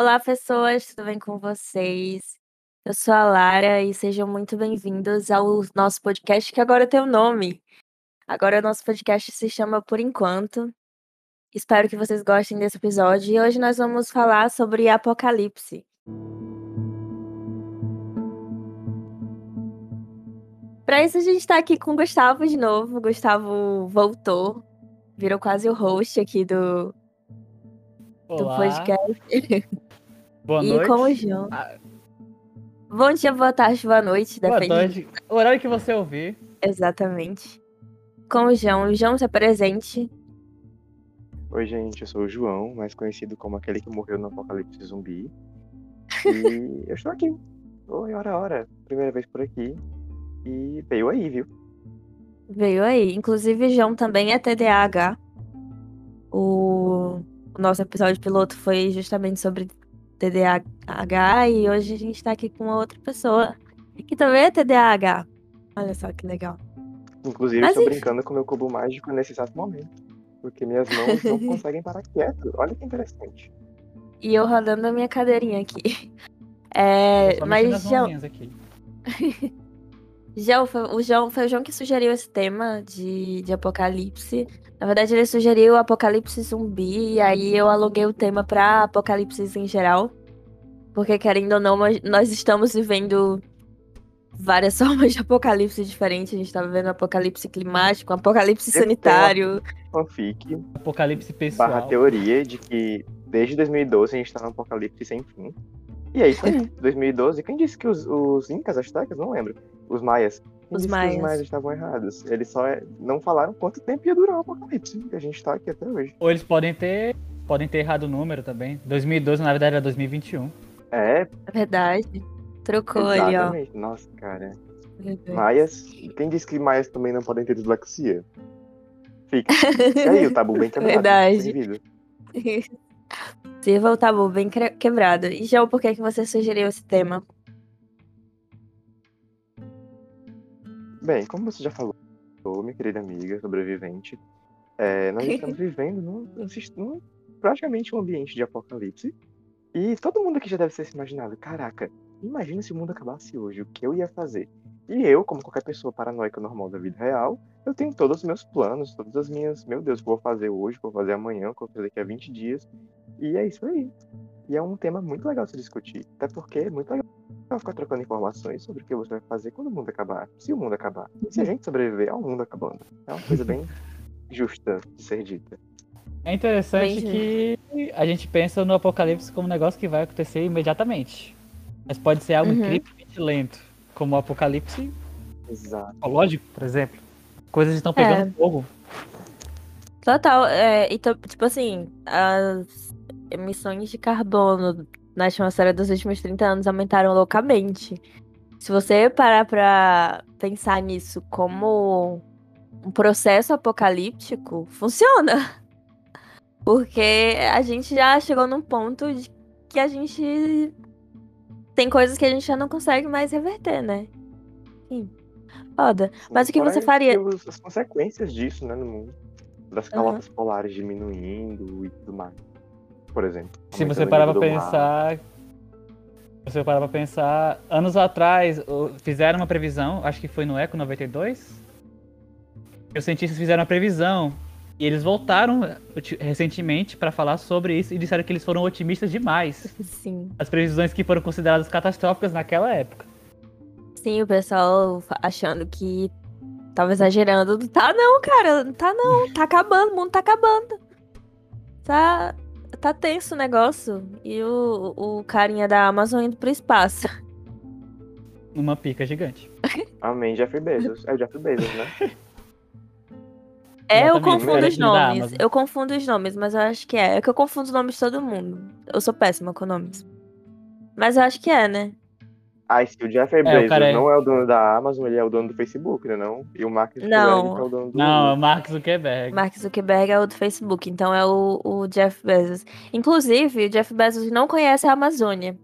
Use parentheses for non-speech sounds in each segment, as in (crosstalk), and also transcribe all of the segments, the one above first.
Olá, pessoas, tudo bem com vocês? Eu sou a Lara e sejam muito bem-vindos ao nosso podcast, que agora tem um nome. Agora o nosso podcast se chama Por Enquanto. Espero que vocês gostem desse episódio e hoje nós vamos falar sobre Apocalipse. Para isso a gente está aqui com o Gustavo de novo. O Gustavo voltou, virou quase o host aqui do, do Olá, podcast. (laughs) boa e noite. com o João. Ah, Bom dia, boa tarde, boa noite, boa noite. O horário que você ouvir. Exatamente. Com o João. O João se apresente. Oi, gente, eu sou o João, mais conhecido como aquele que morreu no Apocalipse Zumbi. E (laughs) eu estou aqui. Oi, hora, hora. Primeira vez por aqui. E veio aí, viu? Veio aí. Inclusive, o João também é TDAH. O... o nosso episódio piloto foi justamente sobre TDAH e hoje a gente tá aqui com uma outra pessoa que também é TDAH. Olha só que legal. Inclusive, Mas estou enfim. brincando com meu cubo mágico nesse exato momento. Porque minhas mãos não (laughs) conseguem parar quieto. Olha que interessante. E eu rodando a minha cadeirinha aqui. (laughs) É, mas, aqui. (laughs) João, foi, o João, foi o João que sugeriu esse tema de, de apocalipse. Na verdade, ele sugeriu apocalipse zumbi, e aí eu aluguei o tema pra apocalipses em geral. Porque, querendo ou não, nós- estamos vivendo várias (laughs) formas de apocalipse diferentes. A gente tá vivendo apocalipse climático, apocalipse sanitário. Fanfic Apocalipse barra pessoal. teoria de que desde 2012 a gente tá no apocalipse sem fim. E é isso aí. 2012, (laughs) quem disse que os, os Incas, Aztecas, não lembro. Os Maias. Quem Os disse que maias. os Maias estavam errados? Eles só é- não falaram quanto tempo ia durar o apocalipse. E a gente tá aqui até hoje. Ou eles podem ter. Podem ter errado o número também. 2012, na verdade, era 2021. É, É verdade. Trocou ali, ó. exatamente. Nossa, cara. Maias. Quem disse que Maias também não podem ter dislexia? (laughs) Fica. E aí, o tabu bem quebrado. Verdade. (laughs) Sirva o tabu bem quebrado. E, João, por que, que você sugeriu esse tema? Bem, como você já falou, minha querida amiga sobrevivente, é, nós estamos (laughs) vivendo num, num- praticamente um ambiente de apocalipse. E todo mundo aqui já deve ter se imaginado, caraca, imagina se o mundo acabasse hoje, o que eu ia fazer? E eu, como qualquer pessoa paranoica normal da vida real, eu tenho todos os meus planos, todas as minhas, meu Deus, o que eu vou fazer hoje, o que eu vou fazer amanhã, o que eu vou fazer daqui a 20 dias. E é isso aí. E é um tema muito legal de se discutir, até porque é muito legal ficar trocando informações sobre o que você vai fazer quando o mundo acabar, se o mundo acabar, e se a gente sobreviver ao mundo acabando. É uma coisa bem justa de ser dita. É interessante Bem que a gente pensa no apocalipse como um negócio que vai acontecer imediatamente. Mas pode ser algo Uhum. incrivelmente lento. Como o apocalipse Exato. ecológico, por exemplo. Coisas estão pegando É. fogo. Total. É, e to- tipo assim, as emissões de carbono na atmosfera dos últimos 30 anos aumentaram loucamente. Se você parar pra pensar nisso como um processo apocalíptico, funciona. (laughs) Porque a gente já chegou num ponto de que a gente tem coisas que a gente já não consegue mais reverter, né? Sim. Foda. Mas o que você faria? As consequências disso, né, no mundo. Das calotas polares diminuindo e tudo mais. Por exemplo. Se você a parar pra mar. pensar. Se você parar pra pensar, anos atrás fizeram uma previsão, acho que foi no Eco 92. Os cientistas fizeram uma previsão e eles voltaram recentemente pra falar sobre isso e disseram que eles foram otimistas demais. Sim. As previsões que foram consideradas catastróficas naquela época. Sim, o pessoal achando que tava exagerando. Tá não, cara. Não tá não. Tá acabando, o mundo tá acabando. Tá, tá tenso o negócio. E o, o carinha da Amazon indo pro espaço. Uma pica gigante. (laughs) Amém, Jeff Bezos. É o Jeff Bezos, né? É, eu Exatamente, confundo os diferente da nomes. Eu confundo os nomes, mas eu acho que é. É que eu confundo os nomes de todo mundo. Eu sou péssima com nomes. Mas eu acho que é, né? Ah, se o Jeff o Bezos cara é- não é o dono da Amazon, ele é o dono do Facebook, né? Não? E o Mark Zuckerberg Não. é o dono do Não, é o Mark Zuckerberg. Mark Zuckerberg é o do Facebook, então é o, o Jeff Bezos. Inclusive, o Jeff Bezos não conhece a Amazônia.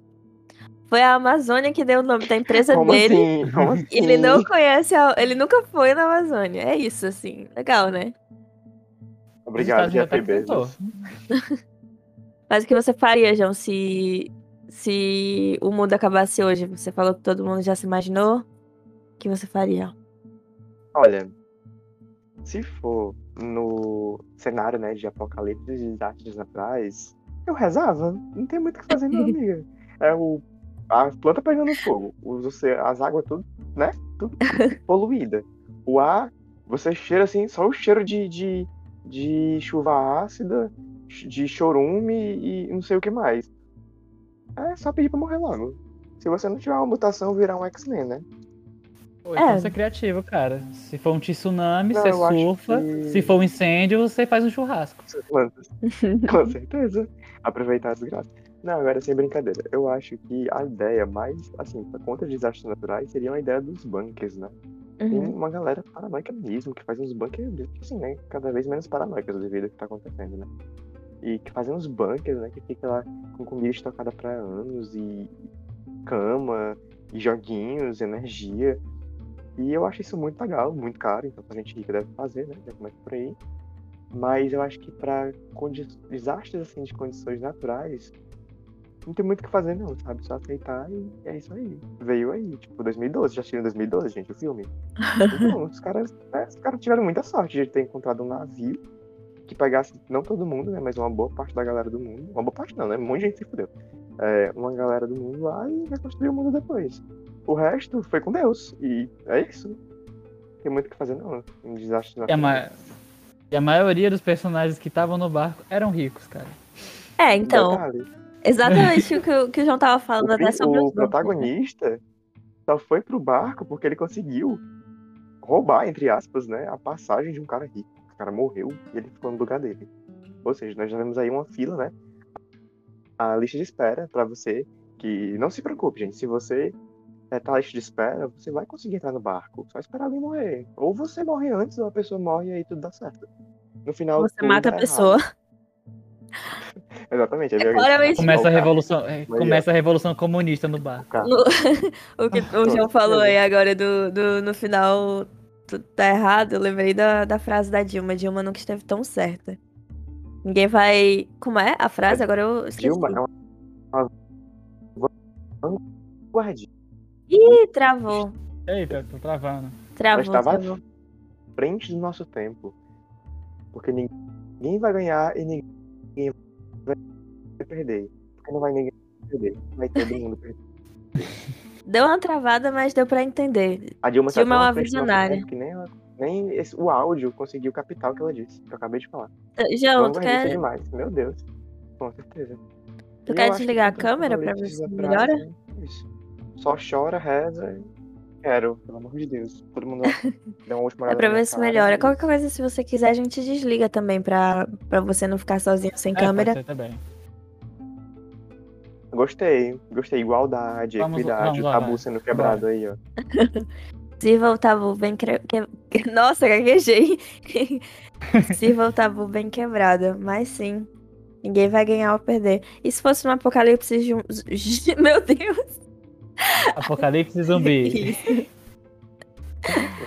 Foi a Amazônia que deu o nome da empresa Como dele. assim? Como (laughs) assim? Ele não conhece, a- ele nunca foi na Amazônia. É isso, assim. Legal, né? Obrigado, Jeff Bezos. (laughs) Mas o que você faria, João, se, se o mundo acabasse hoje? Você falou que todo mundo já se imaginou. O que você faria? Olha, se for no cenário, né, de apocalipse e desastres naturais, eu rezava. Não tem muito o que fazer, não, (laughs) amiga. É o. A planta pegando fogo, os, as águas tudo, né? Tudo (laughs) poluída. O ar, você cheira assim, só o cheiro de, de, de chuva ácida, de chorume e não sei o que mais. É só pedir pra morrer logo. Se você não tiver uma mutação, virar um X-Men, né? Pô, então É. você é criativo, cara. Se for um tsunami, Não, você surfa. que- Se for um incêndio, você faz um churrasco. (laughs) Com certeza. Aproveitar a desgraça. Não, agora sem brincadeira. Eu acho que a ideia mais, assim, contra desastres naturais seria uma ideia dos bunkers, né? Tem Uhum. uma galera paranoica mesmo, que faz uns bunkers, assim, né? Cada vez menos paranoicas devido ao que tá acontecendo, né? E que fazem uns bunkers, né? Que fica lá com comida estocada pra anos e cama, e joguinhos, energia. E eu acho isso muito legal, muito caro, então a gente rica deve fazer, né? Já começa por aí. Mas eu acho que condi- desastres assim de condições naturais, não tem muito o que fazer não, sabe? Só aceitar e é isso aí. Veio aí, tipo, 2012, já em 2012, gente, o filme. (laughs) Então, os caras, né, os caras tiveram muita sorte de ter encontrado um navio que pegasse, não todo mundo, né? Mas uma boa parte da galera do mundo. Uma boa parte não, né? Um monte de gente se fudeu. É, uma galera do mundo lá e reconstruiu o mundo depois. O resto foi com Deus. E é isso. Não tem muito o que fazer, não. Um desastre E a, ma- e a maioria dos personagens que estavam no barco eram ricos, cara. É, então, Detalhe, exatamente o que, o que o João tava falando o, até sobre o bunkers, né? protagonista só foi pro barco porque ele conseguiu roubar, entre aspas, né, a passagem de um cara rico. O cara morreu e ele ficou no lugar dele. Ou seja, nós já vemos aí uma fila, né? A lista de espera pra você que não se preocupe, gente. Se você é, tá na lista de espera, você vai conseguir entrar no barco. Só esperar alguém morrer. Ou você morre antes, ou a pessoa morre e aí tudo dá certo. No final. Você tudo mata a pessoa. (laughs) Exatamente. eu que Começa a revolução, é, Mas começa a revolução comunista no barco. No- (laughs) o que o (laughs) João falou aí agora do, do, no final tá errado, eu lembrei da, da frase da Dilma. Dilma nunca esteve tão certa. Ninguém vai. Como é a frase? Agora eu esqueci. Dilma é uma vanguardista. Ih, travou. Eita, tô travando. Travou, estava à travou. frente do nosso tempo. Porque ninguém vai ganhar e ninguém vai perder. Porque não vai ninguém perder. Vai todo mundo perder. (laughs) Deu uma travada, mas deu pra entender. A Dilma, tá Dilma é uma visionária. Que nem, ela- nem esse- o áudio conseguiu captar o que ela disse. Que eu acabei de falar. João, tu quer, demais. Meu Deus. Com certeza. tu E quer acho que desligar a câmera pra ver se melhora? Isso. Só chora, reza. e Quero, pelo amor de Deus. Todo mundo (laughs) dá uma última É pra ver se cara melhora. Qualquer coisa, se você quiser, a gente desliga também pra, pra você não ficar sozinho sem É, câmera. pode ser também. Gostei, gostei. Igualdade, Vamos- equidade, vamos o tabu vai. sendo quebrado aí, ó. Sirva o tabu bem cre... que- (laughs) Nossa, gaguejei. Sirva o tabu bem quebrado. Mas sim, ninguém vai ganhar ou perder. E se fosse um apocalipse de um... (laughs) Meu Deus! Apocalipse (laughs) zumbi. Isso.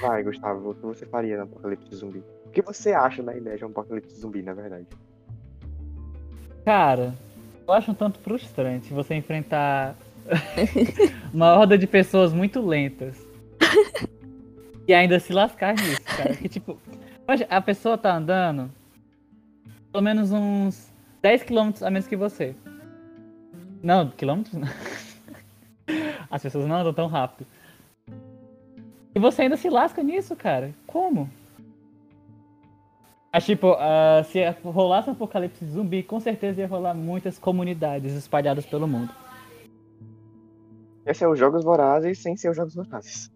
Vai, Gustavo, o que você faria no apocalipse zumbi? O que você acha da ideia de um apocalipse zumbi, na verdade? Cara, eu acho um tanto frustrante você enfrentar (laughs) uma horda de pessoas muito lentas (laughs) e ainda se lascar nisso, cara. Que tipo, a pessoa tá andando pelo menos uns 10 km a menos que você. Não, quilômetros não. As pessoas não andam tão rápido. E você ainda se lasca nisso, cara. Como? Mas, tipo, ah, se rolasse um apocalipse zumbi, com certeza ia rolar muitas comunidades espalhadas pelo mundo. Esse é os Jogos Vorazes sem ser os Jogos Vorazes.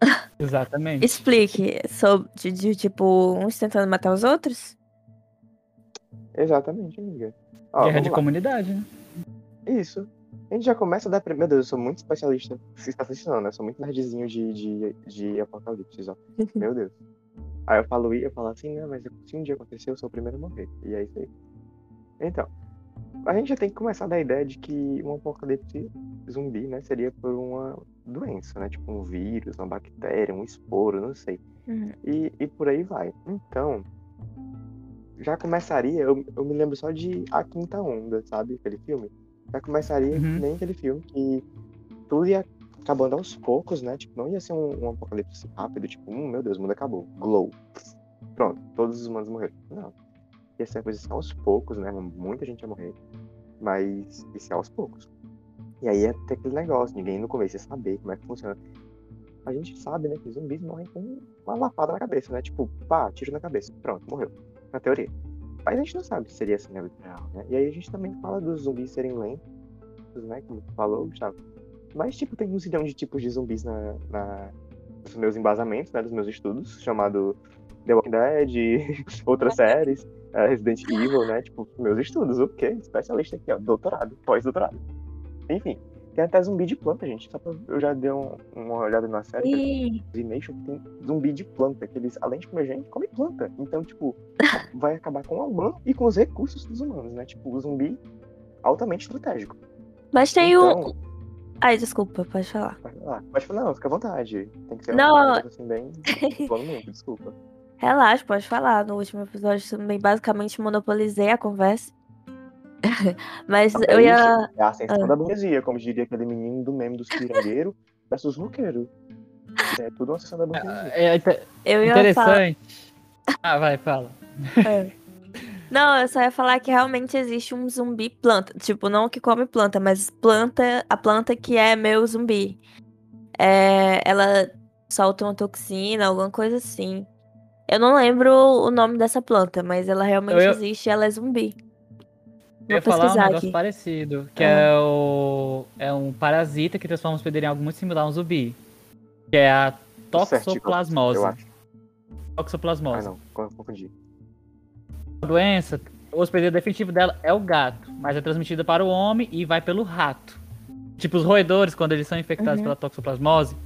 (laughs) Exatamente. Explique sobre, de, de, tipo, uns tentando matar os outros? Exatamente, amiga. Ó, Guerra de lá. comunidade, né? Isso. A gente já começa a dar. Meu Deus, eu sou muito especialista. Você está assistindo, né? Eu sou muito nerdzinho de, de, de apocalipse, ó. (laughs) Meu Deus. Aí eu falo, eu falo assim, né? Mas se um dia acontecer, eu sou o primeiro a morrer. E é isso aí. Então, a gente já tem que começar a dar a ideia de que um apocalipse zumbi, né? Seria por uma doença, né? Tipo um vírus, uma bactéria, um esporo, não sei. Uhum. E, e por aí vai. Então, já começaria, eu, eu me lembro só de A Quinta Onda, sabe? Aquele filme. Já começaria Uhum. nem aquele filme que tudo ia acabando aos poucos, né? Tipo, não ia ser um, um apocalipse rápido, tipo, hum, meu Deus, o mundo acabou. Glow. Pronto, todos os humanos morreram. Não. Ia ser uma coisa assim aos poucos, né? Muita gente ia morrer. Mas ia ser aos poucos. E aí ia ter aquele negócio, ninguém no começo ia saber como é que funciona. A gente sabe, né, que zumbis morrem com uma lapada na cabeça, né? Tipo, pá, tiro na cabeça. Pronto, morreu. Na teoria. Mas a gente não sabe se seria assim né? E aí a gente também fala dos zumbis serem lentos, né? Como tu falou, Gustavo. Mas, tipo, tem um zilhão de tipos de zumbis na, na, nos meus embasamentos, né? Dos meus estudos, chamado The Walking Dead, (laughs) outras séries, eh, Resident Evil, né? Tipo, meus estudos, o quê? Especialista aqui, ó, doutorado, pós-doutorado. Enfim, tem até zumbi de planta, gente. Só pra, eu já dei um- uma olhada na série, Ih, Animation tem zumbi de planta, que eles, além de comer gente, comem planta. Então, tipo, (laughs) vai acabar com o humano e com os recursos dos humanos, né? Tipo, o zumbi altamente estratégico. Mas tem Então- um. Ai, desculpa, pode falar. Pode falar, pode falar, não, fica à vontade. Tem que ser Não. uma coisa assim, bem. Falando muito, desculpa. (laughs) Relaxa, pode falar. No último episódio também basicamente monopolizei a conversa. (laughs) Mas É eu ia. isso, É a ascensão Ah. da burguesia, como diria aquele menino do meme dos pirangueiros (laughs) versus roqueiro. É tudo uma ascensão da burguesia. É inte- Eu ia falar. interessante. Ah, vai, fala. Não, eu só ia falar que realmente existe um zumbi planta. Tipo, não que come planta, mas planta, a planta que é meu zumbi. É, ela solta uma toxina, alguma coisa assim. Eu não lembro o nome dessa planta, mas ela realmente Eu existe e ela é zumbi. Eu ia Vou falar um negócio aqui. parecido, que Ah. é o é um parasita que transforma o hospedeiro em algo muito similar a um zumbi, que é a toxoplasmose. Eu acho. Ah, Toxoplasmose. não, confundi. A doença, o hospedeiro definitivo dela é o gato, mas é transmitida para o homem e vai pelo rato. Tipo, os roedores, quando eles são infectados Uhum. pela toxoplasmose,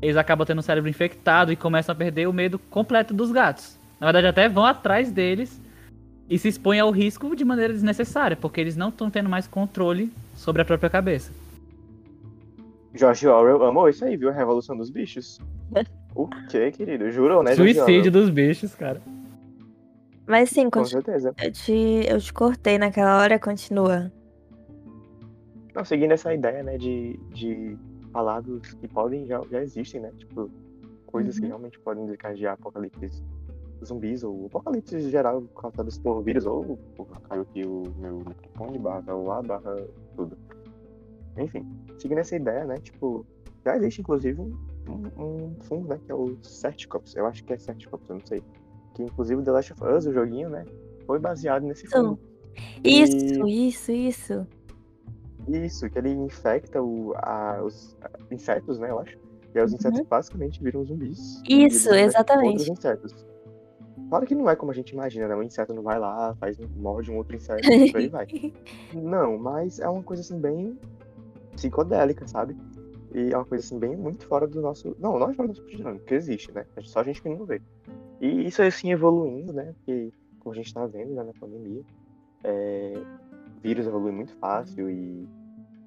eles acabam tendo o cérebro infectado e começam a perder o medo completo dos gatos. Na verdade, até vão atrás deles e se expõem ao risco de maneira desnecessária, porque eles não estão tendo mais controle sobre a própria cabeça. George Orwell amou isso aí, viu? A Revolução dos Bichos. (laughs) o quê, querido? Jurou, né, Suicídio dos bichos, cara. Mas sim, Com certeza. eu, te, eu te cortei naquela hora, continua. Não, seguindo essa ideia, né, de, de falar dos que podem, já, já existem, né? Tipo, coisas que Uhum. realmente podem desencadear apocalipse zumbis, ou apocalipse geral causados por vírus, ou por caiu aqui o meu microfone, barra o A, barra tudo. Enfim, seguindo essa ideia, né, tipo, já existe inclusive um, um, um fungo, né, que é o Certicops, eu acho que é Certicops, eu não sei. Que inclusive o The Last of Us, o joguinho, né, foi baseado nesse Então, fungo. Isso, isso, isso. Isso, que ele infecta o, a- os insetos, né, eu acho. E aí os insetos basicamente viram zumbis. e Uhum. Isso, exatamente. Outros insetos. Claro que não é como a gente imagina, né? Um inseto não vai lá, faz, morde um outro inseto e por aí vai. (laughs) Não, mas é uma coisa assim bem psicodélica, sabe? E é uma coisa assim bem muito fora do nosso. Não, não é fora do nosso cotidiano, porque existe, né? É só a gente que não vê. E isso assim evoluindo, né? Porque, como a gente tá vendo né, na pandemia, é, vírus evolui muito fácil e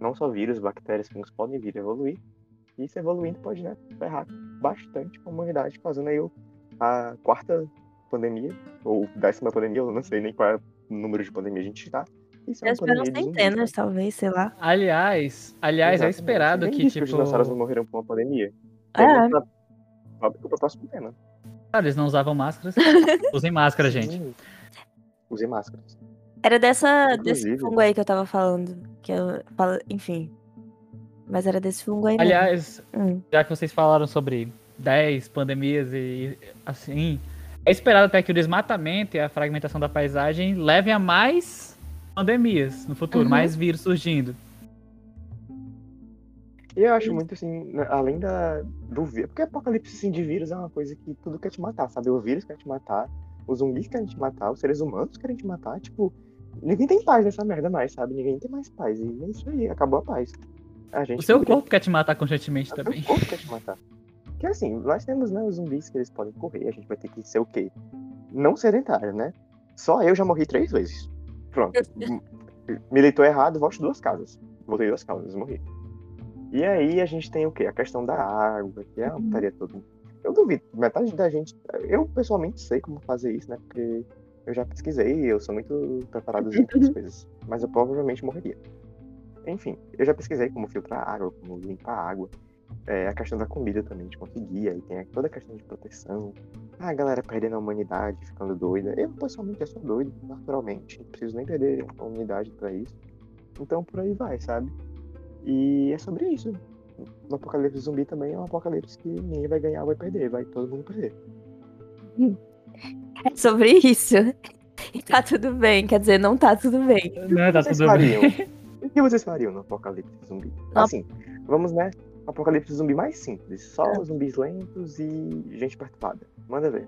não só vírus, bactérias, fungos podem vir a evoluir. E isso evoluindo pode, né, ferrar bastante com a humanidade, causando aí o- a quarta pandemia, ou décima pandemia, eu não sei nem qual é o número de pandemia a gente tá. Isso é zumbis, centenas, talvez, sei lá. Aliás, aliás, é Exatamente. esperado Quem que, tipo. os dinossauros não morreram por uma pandemia? É. Pra- Tópico pro próximo tema. Cara, eles não usavam máscaras. (laughs) Usem máscara, gente. Usem máscaras. Era dessa, desse fungo aí que eu tava falando. Que eu falo, enfim. Mas era desse fungo aí. Aliás, Hum. já que vocês falaram sobre 10 pandemias e assim, é esperado até que o desmatamento e a fragmentação da paisagem levem a mais pandemias no futuro, Uhum. mais vírus surgindo. E eu acho muito assim, né, além da, do vírus, porque apocalipse assim, de vírus é uma coisa que tudo quer te matar, sabe? O vírus quer te matar, os zumbis querem te matar, os seres humanos querem te matar, tipo, ninguém tem paz nessa merda mais, sabe? Ninguém tem mais paz. E é isso aí, acabou a paz. A gente O seu corpo quer te matar constantemente o seu também. corpo quer te matar. Porque assim, nós temos né, os zumbis que eles podem correr, a gente vai ter que ser o quê? Não sedentário, né? Só eu já morri três vezes. Pronto. (laughs) Militou errado, volte duas casas. Voltei duas casas, morri. E aí a gente tem o quê? A questão da água, que é uma Uhum. putaria toda. Eu duvido, metade da gente. Eu pessoalmente sei como fazer isso, né? Porque Eu já pesquisei, eu sou muito preparado em outras coisas. Mas eu provavelmente morreria. Enfim, eu já pesquisei como filtrar água, como limpar água. É, a questão da comida também, de conseguir. Aí tem toda a questão de proteção. Ah, a galera perdendo a humanidade, ficando doida. Eu, pessoalmente, eu sou doido, naturalmente. Não preciso nem perder a humanidade pra isso. Então, por aí vai, sabe? E é sobre isso. No apocalipse zumbi também é um apocalipse que ninguém vai ganhar ou vai perder. Vai todo mundo perder. (laughs) É sobre isso. E tá tudo bem, quer dizer, não tá tudo bem. Não, tá vocês tudo fariam? bem. O que vocês fariam no apocalipse zumbi? Não. Assim, vamos, né? Apocalipse zumbi mais simples. Só É. zumbis lentos e gente perturbada. Manda ver.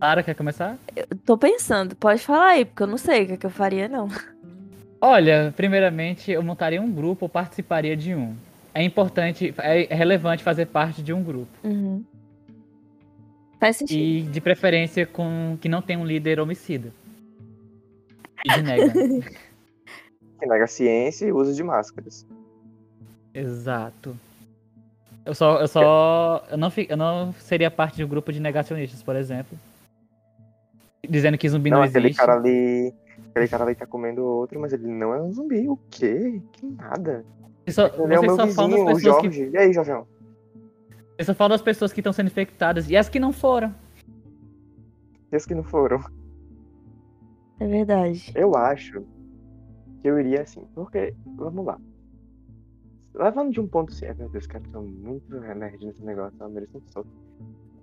Lara, quer começar? Eu tô pensando, pode falar aí, porque eu não sei o que, que eu faria, não. Olha, primeiramente, eu montaria um grupo ou participaria de um. É importante, é relevante fazer parte de um grupo. Uhum. Faz sentido. E de preferência com que não tenha um líder homicida. E de nega. (laughs) Que nega a ciência e uso de máscaras. Exato. Eu só, eu só, eu não, eu não seria parte de um grupo de negacionistas, por exemplo. Dizendo que zumbi não, Não, aquele existe. cara ali. Aquele cara ali tá comendo outro, mas ele não é um zumbi. O quê? Que nada. Vocês só, Ele é o meu vizinho, o pessoas que, Jorge. E aí, Jorjão? vocês só falam das pessoas que estão sendo infectadas e as que não foram. E os que não foram? É verdade. Eu acho que eu iria assim, porque, vamos lá. Levando de um ponto assim, meu Deus, cara, tô muito nerd nesse negócio, eu mereço um soco.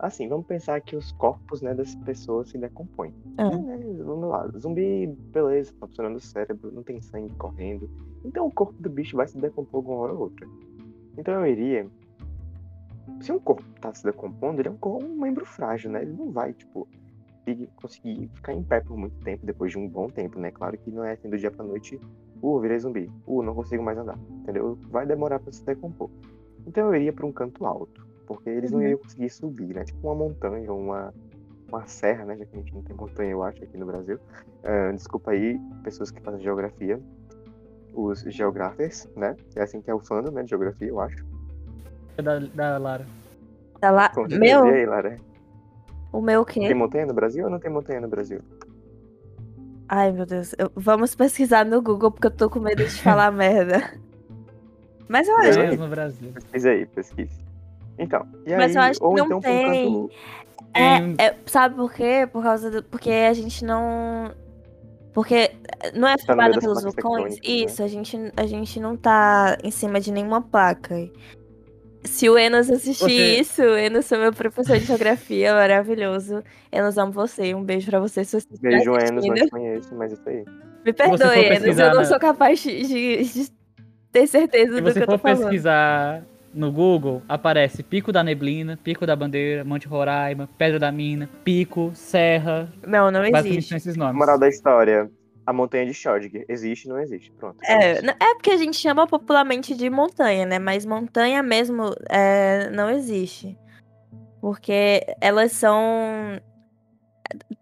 Assim, vamos pensar que os corpos, né, das pessoas se decompõem. Ah. É, né, vamos lá, zumbi, beleza, tá funcionando o cérebro, não tem sangue correndo. Então o corpo do bicho vai se decompor alguma hora ou outra. Então eu iria. Se um corpo tá se decompondo, ele é um, corpo, um membro frágil, né? Ele não vai, tipo, conseguir- conseguir ficar em pé por muito tempo, depois de um bom tempo, né? Claro que não é assim do dia pra noite, uh, virei zumbi, uh, não consigo mais andar, entendeu? Vai demorar pra se decompor. Então eu iria pra um canto alto, porque eles não Uhum. iriam conseguir subir, né? Tipo uma montanha, uma, uma serra, né? Já que a gente não tem montanha, eu acho, aqui no Brasil. Ah, desculpa aí, pessoas que fazem geografia, os geographers, né? É assim que é o fandom, né? De geografia, eu acho. É Da, da Lara. Lá. Com certeza. Meu, E aí, Lara? o meu o Tem quê? montanha no Brasil ou não tem montanha no Brasil? Ai, meu Deus. eu- Vamos pesquisar no Google, porque eu tô com medo de falar (laughs) merda. Mas eu acho. É. Mesmo no Brasil. Pesquisa aí, pesquise. Então, e Mas aí, eu acho que não então um tem. canto. É, é, sabe por quê? Por causa do. Porque a gente não. Porque não é Tá formada pelos vulcões? né? Isso, a gente, a gente não tá em cima de nenhuma placa. Se o Enos assistir Você- isso, o Enos é meu professor de geografia, maravilhoso. Enos, amo você. Um beijo pra você se você Beijo, Enos, não te conheço, mas isso aí. Me você perdoe, for Enos, eu não sou capaz de, de- de ter certeza Se do que você eu tô for falando. pesquisar no Google, aparece Pico da Neblina, Pico da Bandeira, Monte Roraima, Pedra da Mina, Pico, Serra. Não, não existe. são esses nomes. Moral da história: a montanha de Schrödinger. Existe ou não existe? Pronto. É, é porque a gente chama popularmente de montanha, né? Mas montanha mesmo é, não existe. Porque elas são.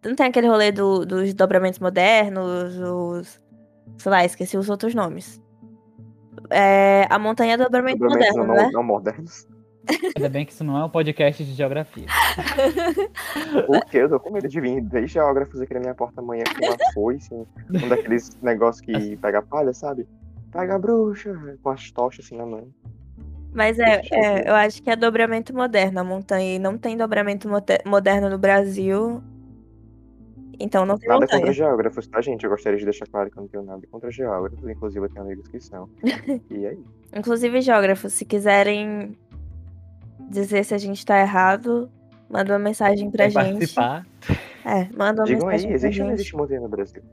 Não tem aquele rolê do- dos dobramentos modernos, os. Sei lá, esqueci os outros nomes. É, a montanha é dobramento moderno, não, né? não modernos. Ainda bem que isso não é um podcast de geografia. (laughs) O quê? Eu tô com medo de vir 10 geógrafos aqui na minha porta amanhã com uma foice, um um daqueles negócios que pega palha, sabe? Pega a bruxa, com as tochas assim na mão. Mas é, é, eu acho que é dobramento moderno a montanha. E não tem dobramento moderno no Brasil. Então não tem Nada montanha. contra geógrafos, tá, gente? Eu gostaria de deixar claro que eu não tenho nada contra geógrafos, inclusive eu tenho amigos que são. (laughs) E aí? Inclusive, geógrafos, se quiserem dizer se a gente tá errado, manda uma mensagem pra Quer gente. participar. É, manda uma Digam aí, mensagem pra existe ou não existe montanha no Brasil?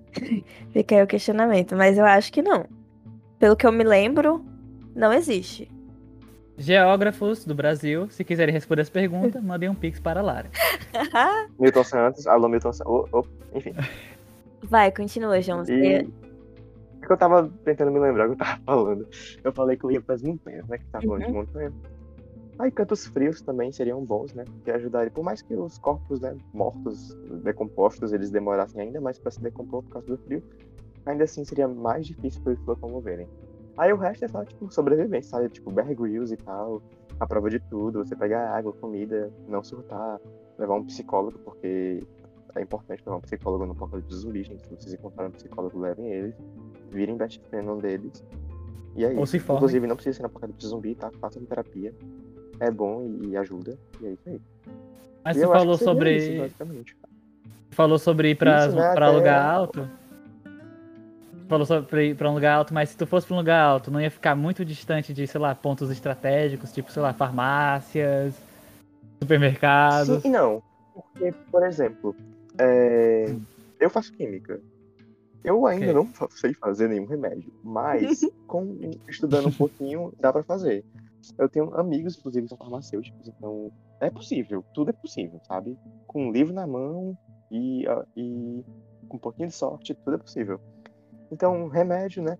Fica aí o questionamento, mas eu acho que não. Pelo que eu me lembro, não existe. Geógrafos do Brasil, se quiserem responder as perguntas, mandem um pix para a Lara. (laughs) Milton Santos, alô Milton Santos, oh, oh, enfim. Vai, continua, João. E é que eu tava tentando me lembrar o que eu tava (laughs) falando. Eu falei que eu ia pras montanhas, né? Que tava falando de montanha. Aí cantos frios também seriam bons, né? Que ajudariam, por mais que os corpos, né, mortos, decompostos, eles demorassem ainda mais pra se decompor por causa do frio, ainda assim seria mais difícil pra eles se locomoverem. Aí o resto é só, tipo, sobrevivência, sabe? Tipo, Bear Grylls e tal, a prova de tudo, você pegar água, comida, não surtar, levar um psicólogo, porque é importante levar um psicólogo no apocalipse zumbi, gente. Se vocês encontrarem um psicólogo, levem eles. Virem best friend um deles. E é Ou se formem. Inclusive, não precisa ser no apocalipse zumbi, tá? Façam terapia. É bom e, ajuda. E é isso aí. Mas E você falou sobre. isso, falou sobre ir pra, Isso, né, pra até- lugar alto. Falou sobre ir pra um lugar alto, mas se tu fosse pra um lugar alto, não ia ficar muito distante de, sei lá, pontos estratégicos, tipo, sei lá, farmácias, supermercados. Sim e não. Porque, por exemplo, é, eu faço química. Eu ainda Ok. não sei fazer nenhum remédio, mas (laughs) com, estudando um pouquinho dá pra fazer. Eu tenho amigos, inclusive, que são farmacêuticos, então é possível, tudo é possível, sabe? Com um livro na mão e, ah, e com um pouquinho de sorte, tudo é possível. Então, remédio, né,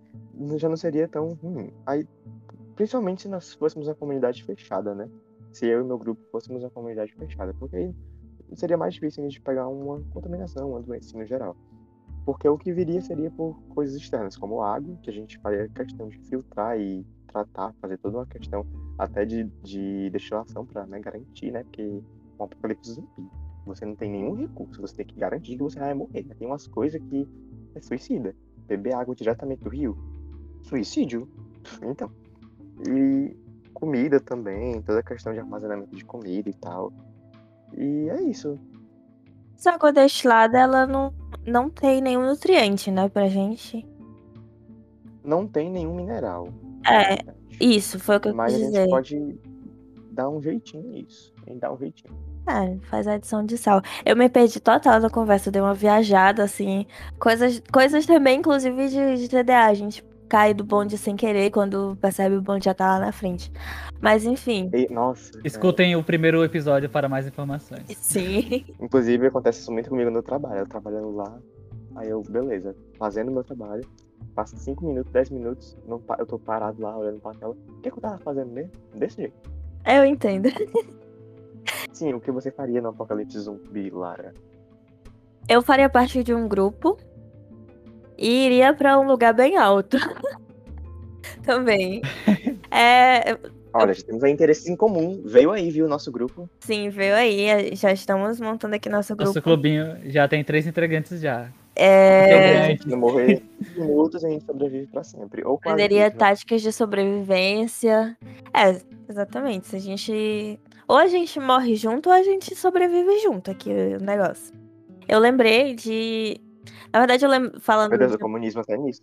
já não seria tão ruim. Aí, principalmente se nós fôssemos uma comunidade fechada, né? Se eu e meu grupo fôssemos uma comunidade fechada, porque aí seria mais difícil a gente pegar uma contaminação, uma doença no geral. Porque o que viria seria por coisas externas, como água, que a gente faria questão de filtrar e tratar, fazer toda uma questão até de, de destilação para garantir, né? Porque um apocalipse zumbi, você não tem nenhum recurso, você tem que garantir que você vai morrer. né? Tem umas coisas que é suicida. Beber água diretamente do rio, suicídio. Então. E comida também, toda a questão de armazenamento de comida e tal. E é isso. Essa água destilada, ela não, não tem nenhum nutriente, né, pra gente. Não tem nenhum mineral. É. Isso, foi o que eu Mas a quis gente dizer. pode dar um jeitinho nisso. A gente dá um jeitinho. É, faz a adição de sal. Eu me perdi total na conversa, eu dei uma viajada, assim. Coisas, coisas também, inclusive, de, de TDA. A gente cai do bonde sem querer quando percebe o bonde já tá lá na frente. Mas enfim. E, nossa. é. Escutem o primeiro episódio para mais informações. Sim. (laughs) Inclusive, acontece isso muito comigo no trabalho. Eu trabalhando lá, aí eu, beleza, fazendo meu trabalho. Passa 5 minutos, 10 minutos, não, eu tô parado lá olhando pra tela. O que, que eu tava fazendo mesmo? Desse jeito. Eu entendo. (laughs) Sim, o que você faria no apocalipse zumbi, Lara? Eu faria parte de um grupo e iria pra um lugar bem alto. (laughs) Também. (laughs) É, Olha, já temos aí interesses em comum. Veio aí, viu, o nosso grupo. sim, veio aí. Já estamos montando aqui nosso grupo. Nosso clubinho já tem três integrantes já. É, Integrante. Se morrer em 5 minutos, a gente sobrevive pra sempre. Ou aprenderia táticas de sobrevivência. É, exatamente. Se a gente. Ou a gente morre junto ou a gente sobrevive junto aqui o negócio. Eu lembrei de. Na verdade, eu lembro. Falando. Meu Deus, o de- comunismo até nisso.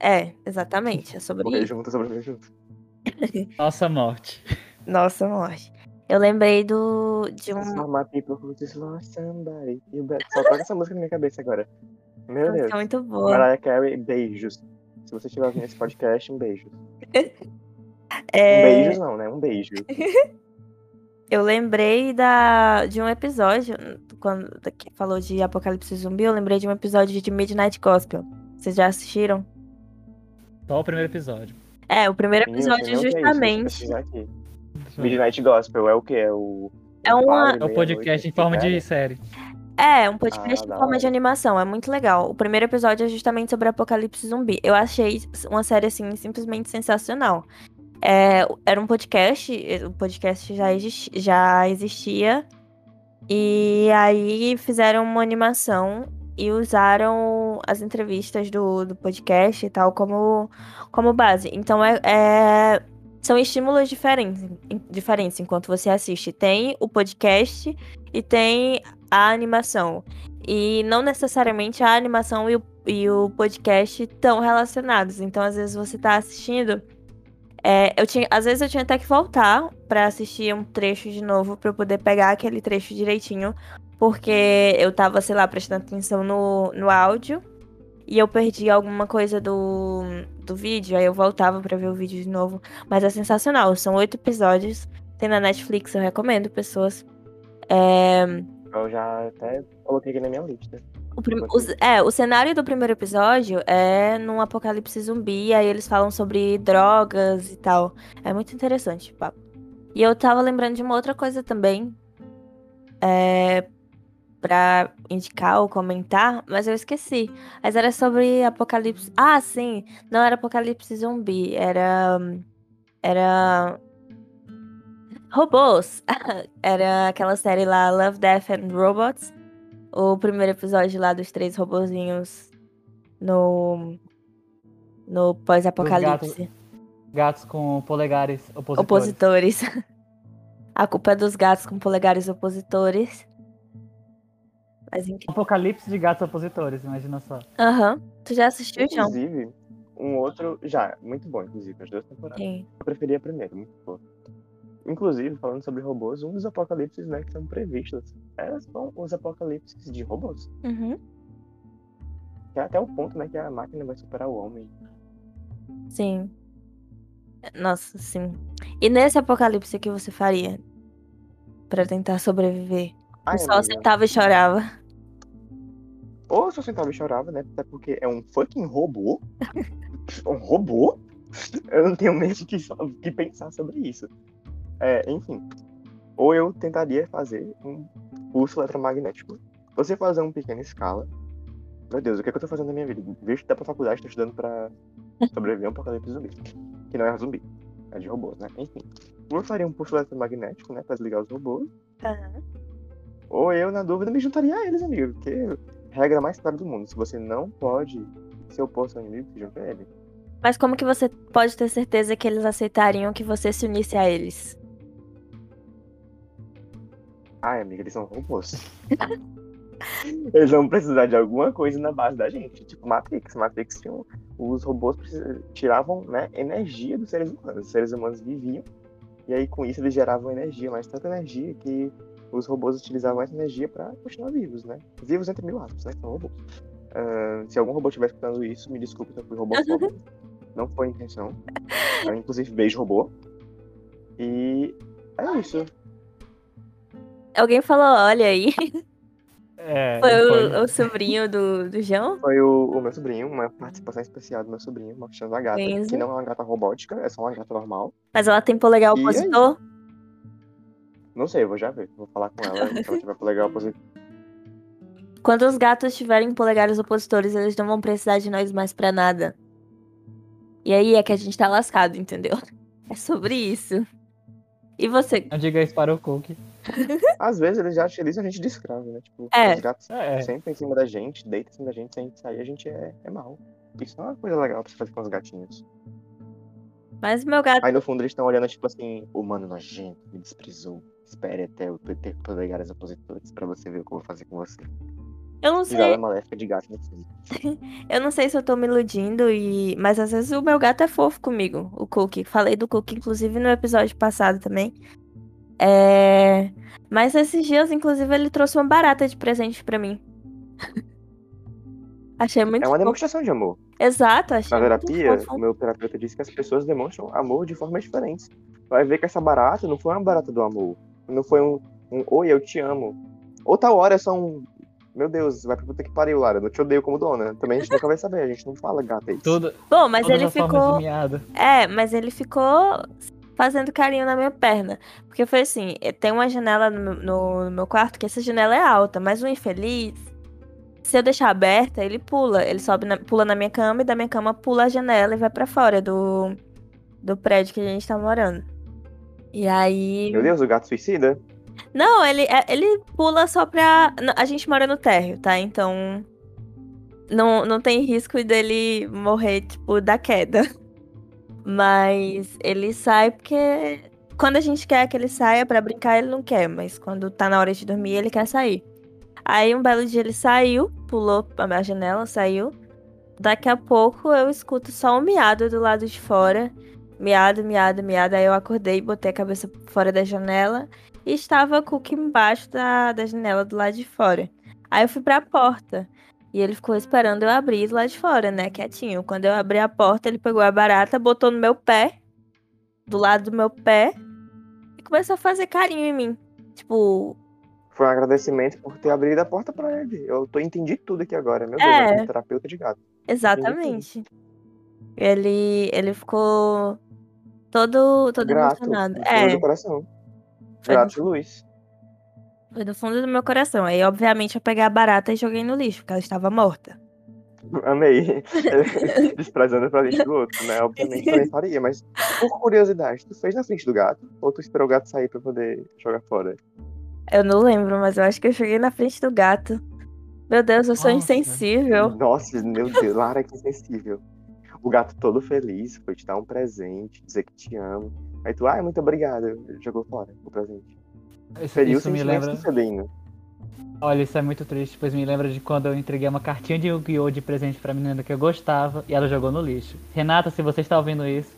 É, exatamente. É sobre Morrer junto, sobreviver junto. (laughs) Nossa morte. Nossa, morte. Eu lembrei do. de um. Só toca essa música na minha cabeça agora. Meu Deus. Música muito boa. Mariah Carey, beijos. Se você estiver ouvindo esse podcast, um beijo. (laughs) Um É, beijos não, né? Um beijo. (laughs) eu lembrei da, de um episódio, quando que falou de Apocalipse Zumbi, eu lembrei de um episódio de Midnight Gospel. Vocês já assistiram? Só o primeiro episódio. É, o primeiro episódio é eu justamente. aqui. Midnight Gospel é o que? É o. É uma- É meia-noite, podcast em forma de cara? série. É, um podcast Ah, em forma de animação, é muito legal. O primeiro episódio é justamente sobre Apocalipse Zumbi. Eu achei uma série, assim, simplesmente sensacional. É, era um podcast, o podcast já, existi- já existia, e aí fizeram uma animação e usaram as entrevistas do, do podcast e tal como, como base. Então, é, é- são estímulos diferentes, diferentes enquanto você assiste. Tem o podcast e tem a animação. E não necessariamente a animação e o, e o podcast estão relacionados. Então, às vezes, você tá assistindo. É, eu tinha, às vezes eu tinha até que voltar pra assistir um trecho de novo eu poder pegar aquele trecho direitinho. Porque eu tava, sei lá, prestando atenção no, no áudio. E eu perdi alguma coisa do, do vídeo. Aí eu voltava pra ver o vídeo de novo. Mas é sensacional. São oito episódios. Tem na Netflix, eu recomendo, pessoas. É, Eu já até coloquei aqui na minha lista. O, prim- os- é, o cenário do primeiro episódio é num apocalipse zumbi, aí eles falam sobre drogas e tal. É muito interessante, o papo. E eu tava lembrando de uma outra coisa também. É, pra indicar ou comentar, mas eu esqueci. Mas era sobre apocalipse. Ah, sim! Não era apocalipse zumbi, era. Era. Robôs! (laughs) era aquela série lá, Love, Death and Robots. O primeiro episódio lá dos três robozinhos no. No pós-apocalipse. Gatos com polegares opositores. Opositores. (laughs) A culpa é dos gatos com polegares opositores. Mas em... Apocalipse de gatos opositores, imagina só. Aham. Tu já assistiu, João? Inclusive, um outro. Já, muito bom, inclusive, as duas temporadas. Sim. Eu preferi a primeira, muito boa. Inclusive, falando sobre robôs, um dos apocalipses né, que são previstos é, são os apocalipses de robôs. Uhum. É até o ponto né, que a máquina vai superar o homem. Sim. Nossa, sim. E nesse apocalipse, o que você faria? Pra tentar sobreviver? Ai, Eu só amiga, sentava e chorava. Ou só sentava e chorava, né? Até porque é um fucking robô. (laughs) um robô? Eu não tenho mesmo que, que pensar sobre isso. É, enfim. Ou eu tentaria fazer um pulso eletromagnético. Você fazer uma pequena escala. Meu Deus, o que, é que eu tô fazendo na minha vida? Vejo que dá pra faculdade, tô estudando pra (laughs) sobreviver um apocalipse zumbi. Que não é zumbi, é de robôs, né? Enfim. Ou eu faria um pulso eletromagnético, né? Pra desligar os robôs. Ou eu, na dúvida, me juntaria a eles, amigo. Porque regra mais clara do mundo. Se você não pode se opor ao seu inimigo, se junta a ele. Mas como que você pode ter certeza que eles aceitariam que você se unisse a eles? Ai, amiga, eles são robôs. (laughs) eles vão precisar de alguma coisa na base da gente. Tipo Matrix. Matrix tinha os robôs tiravam né, energia dos seres humanos. Os seres humanos viviam. E aí, com isso, eles geravam energia, mas tanta energia que os robôs utilizavam essa energia pra continuar vivos, né? Vivos entre mil aspas, né? São robôs. Ah, se algum robô estiver escutando isso, me desculpe se eu fui robôfobo. (laughs) Não foi a intenção. Ah, inclusive, beijo robô. E é isso. Alguém falou, olha aí. É, Foi, (laughs) foi. O, o sobrinho do, do João? Foi o, o meu sobrinho, uma participação especial do meu sobrinho, mostrando a gata, Enzo. que não é uma gata robótica, é só uma gata normal. Mas ela tem polegar E aí? opositor? Não sei, eu vou já ver. Vou falar com ela, se ela tiver polegar positivo. (laughs) Quando os gatos tiverem polegares opositores, eles não vão precisar de nós mais pra nada. E aí é que a gente tá lascado, entendeu? (laughs) É sobre isso. E você? Não diga isso para o Cook. (laughs) Às vezes eles já utilizam a gente de escravo, né? Tipo, É. os gatos É, sentam em cima da gente, deitam em cima da gente, sem a gente sair, a gente é, é mal. Isso é uma coisa legal pra você fazer com os gatinhos. Mas meu gato. Aí no fundo eles estão olhando, tipo assim, humano nojento, me desprezou. Espere até eu ter polegares opositores pra você ver o que eu vou fazer com você. Eu não sei. maléfica de gato. (laughs) Eu não sei se eu tô me iludindo, e... mas às vezes o meu gato é fofo comigo, o Cookie. Falei do Cookie, inclusive, no episódio passado também. É... Mas esses dias, inclusive, ele trouxe uma barata de presente pra mim. (laughs) achei muito É uma fofo. demonstração de amor. Exato, achei Na terapia, o meu terapeuta disse que as pessoas demonstram amor de formas diferentes. Vai ver que essa barata não foi uma barata do amor. Não foi um, um oi, eu te amo. Outra hora é só um. Meu Deus, vai pra puta que pariu, Lara. Não te odeio como dona. Também a gente nunca vai saber, a gente não fala gata isso. tudo, Bom, mas todas ele ficou. É, mas ele ficou fazendo carinho na minha perna. Porque foi assim, eh, tem uma janela no, no- no meu quarto, que essa janela é alta, mas o infeliz, se eu deixar aberta, ele pula. Ele sobe, na- pula na minha cama e da minha cama pula a janela e vai pra fora do, do prédio que a gente tá morando. E aí. Meu Deus, o gato suicida? Não, ele, é- ele pula só pra. A gente mora no térreo, tá? Então. Não, não tem risco dele morrer, tipo, da queda. (laughs) Mas ele sai porque. Quando a gente quer que ele saia pra brincar, ele não quer. Mas quando tá na hora de dormir, ele quer sair. Aí um belo dia ele saiu, pulou a janela, saiu. Daqui a pouco eu escuto só um miado do lado de fora. Miado, miado, miado. Aí eu acordei, botei a cabeça fora da janela e estava a Cookie embaixo da, da janela do lado de fora. Aí eu fui pra porta. E ele ficou esperando eu abrir lado de fora, né? Quietinho. Quando eu abri a porta, ele pegou a barata, botou no meu pé. Do lado do meu pé. E começou a fazer carinho em mim. Tipo, Foi um agradecimento por ter abrido a porta pra ele. Eu tô entendi tudo aqui agora. Meu Deus, É. eu sou terapeuta de gato. exatamente. Ele, ele ficou todo, todo Grato. emocionado. É, do coração. Grato de luz. Foi do fundo do meu coração. Aí, obviamente, eu peguei a barata e joguei no lixo, porque ela estava morta. Amei. (laughs) Desprezando pra lixo do outro, né? Obviamente também faria, mas por curiosidade, tu fez na frente do gato? Ou tu esperou o gato sair pra poder jogar fora? Eu não lembro, mas eu acho que eu cheguei na frente do gato. Meu Deus, eu sou Nossa. insensível. Nossa, meu Deus, Lara, que sensível. O gato todo feliz foi te dar um presente, dizer que te ama. Aí tu, ai, muito obrigado, jogou fora o presente. Isso, isso me lembra. do Celino. Olha, isso é muito triste, pois me lembra de quando eu entreguei uma cartinha de Yu-Gi-Oh! de presente pra menina que eu gostava e ela jogou no lixo. Renata, se você está ouvindo isso,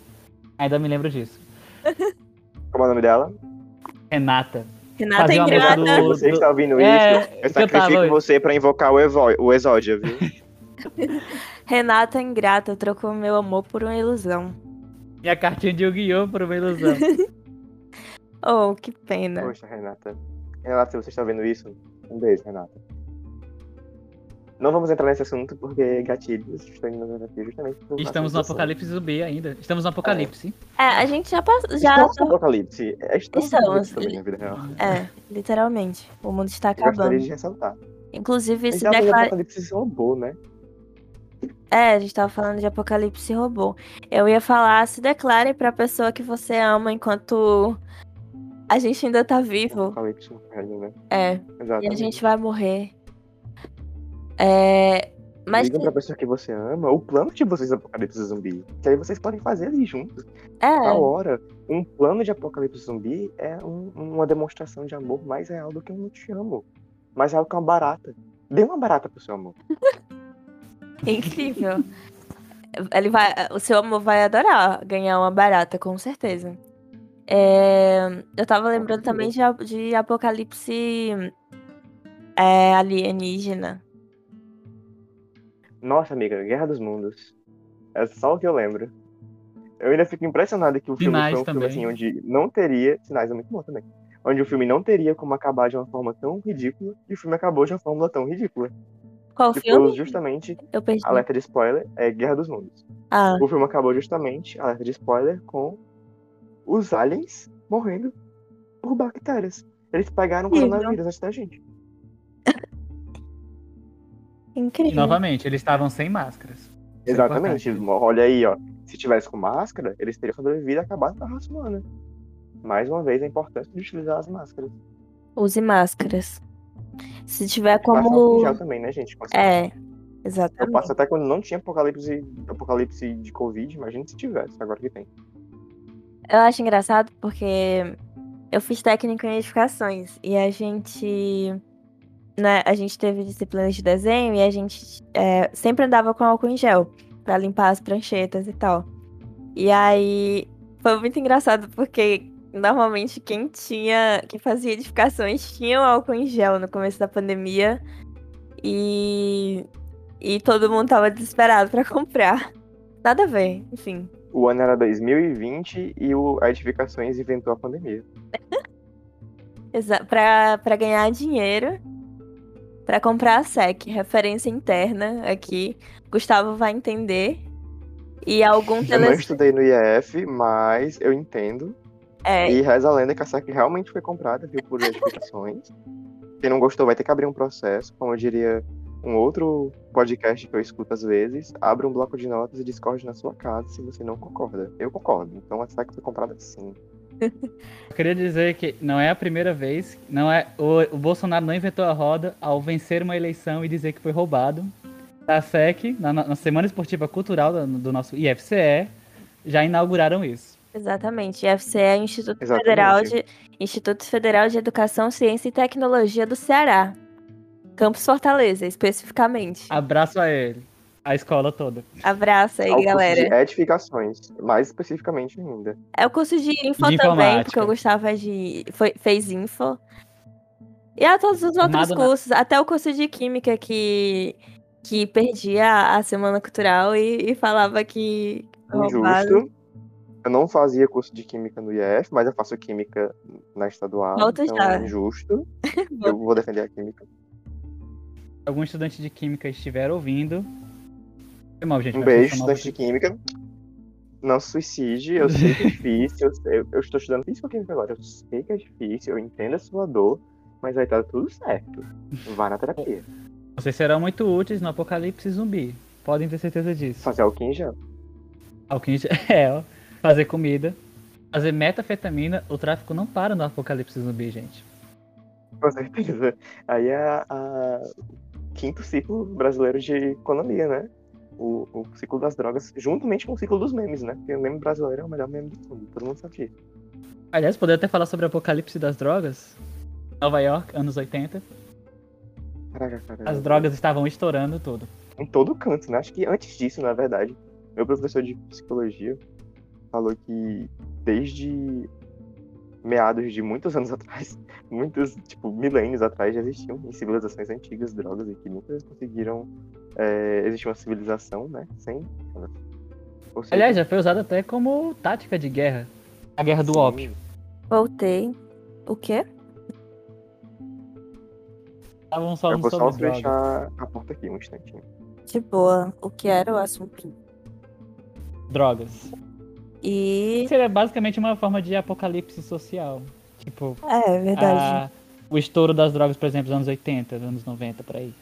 ainda me lembro disso. (laughs) Como é o nome dela? Renata. Renata Fazia uma ingrata. Se do- você está ouvindo É, isso, eu eu tava sacrifico hoje. você pra invocar o, Evo... o Exódia, viu? (laughs) Renata ingrata trocou meu amor por uma ilusão. Minha cartinha de Yu-Gi-Oh! por uma ilusão. (laughs) Oh, que pena. Poxa, Renata. Renata, se você está vendo isso, um beijo, Renata. Não vamos entrar nesse assunto porque gatilhos estão indo aqui justamente por Estamos no apocalipse zumbi ainda. Estamos no apocalipse. É, a gente já passou. Já Estamos no apocalipse. É, Estamos Estamos. também na vida real. É, literalmente. O mundo está Eu gostaria acabando. de ressaltar. Inclusive, se declara... apocalipse robô, né? É, a gente tava falando de apocalipse robô. Eu ia falar, se declare pra pessoa que você ama enquanto a gente ainda tá vivo. Apocalipse né? É, e Exatamente. a gente vai morrer. É, mas Digam pra pessoa que você ama o plano de vocês apocalipse zumbi. Que aí vocês podem fazer ali juntos. é, Na hora, um plano de apocalipse zumbi é um- uma demonstração de amor mais real do que um te amo. Mais real que uma barata. Dê uma barata pro seu amor. (laughs) incrível. Ele vai, o seu amor vai adorar ganhar uma barata, com certeza. É, eu tava lembrando também de, de apocalipse é, alienígena. Nossa, amiga, Guerra dos Mundos. É só o que eu lembro. Eu ainda fico impressionado que o filme Sinais foi um filme também. assim, onde não teria. Sinais é muito bom também. Onde o filme não teria como acabar de uma forma tão ridícula, e o filme acabou de uma forma tão ridícula. Qual Que filme? foi justamente, Eu perdi. alerta de spoiler, é Guerra dos Mundos. Ah, O filme acabou justamente, alerta de spoiler, com os aliens morrendo por bactérias. Eles pegaram o Incrível. coronavírus antes da gente. Incrível. novamente, eles estavam sem máscaras. É Exatamente. importante. Olha aí, ó. Se tivesse com máscara, eles teriam sobrevivido e acabado com a raça humana. Mais uma vez, a importância de utilizar as máscaras. Use máscaras. Se tiver como. gel também, né, gente? É, Eu exatamente. passo até quando não tinha apocalipse, apocalipse de Covid, imagina se tivesse, agora que tem. Eu acho engraçado porque eu fiz técnico em edificações e a gente. Né, a gente teve disciplinas de desenho e a gente é, sempre andava com álcool em gel pra limpar as pranchetas e tal. E aí foi muito engraçado porque normalmente quem tinha, quem fazia edificações tinha álcool em gel no começo da pandemia e, e todo mundo tava desesperado pra (laughs) comprar. Nada a ver, enfim. O ano era 2020 e o a Edificações inventou a pandemia. (laughs) Pra ganhar dinheiro, pra comprar a SEC, referência interna aqui. Gustavo vai entender. E algum Eu não estudei no IEF, mas eu entendo. é, E reza a lenda que a SEC realmente foi comprada, viu, por (laughs) edificações. Quem não gostou vai ter que abrir um processo, como eu diria um outro podcast que eu escuto às vezes, abra um bloco de notas e discorde na sua casa se você não concorda. Eu concordo, então a SEC foi comprada sim. (laughs) Eu queria dizer que não é a primeira vez, não é o, o Bolsonaro não inventou a roda ao vencer uma eleição e dizer que foi roubado. A SEC, na, na Semana Esportiva Cultural do, do nosso IFCE, já inauguraram isso. exatamente. IFCE é o Instituto Exatamente. Federal, de, Instituto Federal de Educação, Ciência e Tecnologia do Ceará. Campus Fortaleza, especificamente. Abraço a ele, a escola toda. Abraço aí, curso galera. de edificações, mais especificamente ainda. É o curso de info De também, porque eu gostava de. Foi, fez info. E a todos os outros Formado na- cursos, até o curso de química que, que perdia a semana cultural e, e falava que. roubado. Injusto. Eu não fazia curso de química no IEF, mas eu faço química na estadual. Volta então já. é injusto. (laughs) eu vou defender a química. Algum estudante de química estiver ouvindo. Foi mal, gente. Um beijo, estudante de química. Não se suicide, eu sei que é difícil. Eu, sei- eu estou estudando física-química agora. Eu sei que é difícil, eu entendo a sua dor, mas vai estar tudo certo. Vá na terapia. Vocês serão muito úteis no apocalipse zumbi. Podem ter certeza disso. Fazer em gel, (laughs) é, ó. Fazer comida. Fazer metafetamina. O tráfico não para no apocalipse zumbi, gente. Com certeza. Aí a, a quinto ciclo brasileiro de economia, né? O, o ciclo das drogas, juntamente com o ciclo dos memes, né? Porque o meme brasileiro é o melhor meme do mundo, todo mundo sabe disso. Aliás, poderia até falar sobre o apocalipse das drogas. Nova York, anos 80. Caraca, cara. As drogas estavam estourando tudo. Em todo canto, né? Acho que antes disso, na verdade, meu professor de psicologia falou que desde meados de muitos anos (laughs) atrás, muitos, tipo, milênios atrás, já existiam em civilizações antigas drogas e que nunca conseguiram é, existir uma civilização, né, sem seja, Aliás, já foi usado até como tática de guerra. A guerra do sim, ópio. Voltei. O quê? Estavam Eu falando vou só fechar a porta aqui um instantinho. De boa. O que era o assunto? Drogas. E. Seria basicamente uma forma de apocalipse social. Tipo, É, é verdade. a- o estouro das drogas, por exemplo, nos anos 80, anos 90, por aí.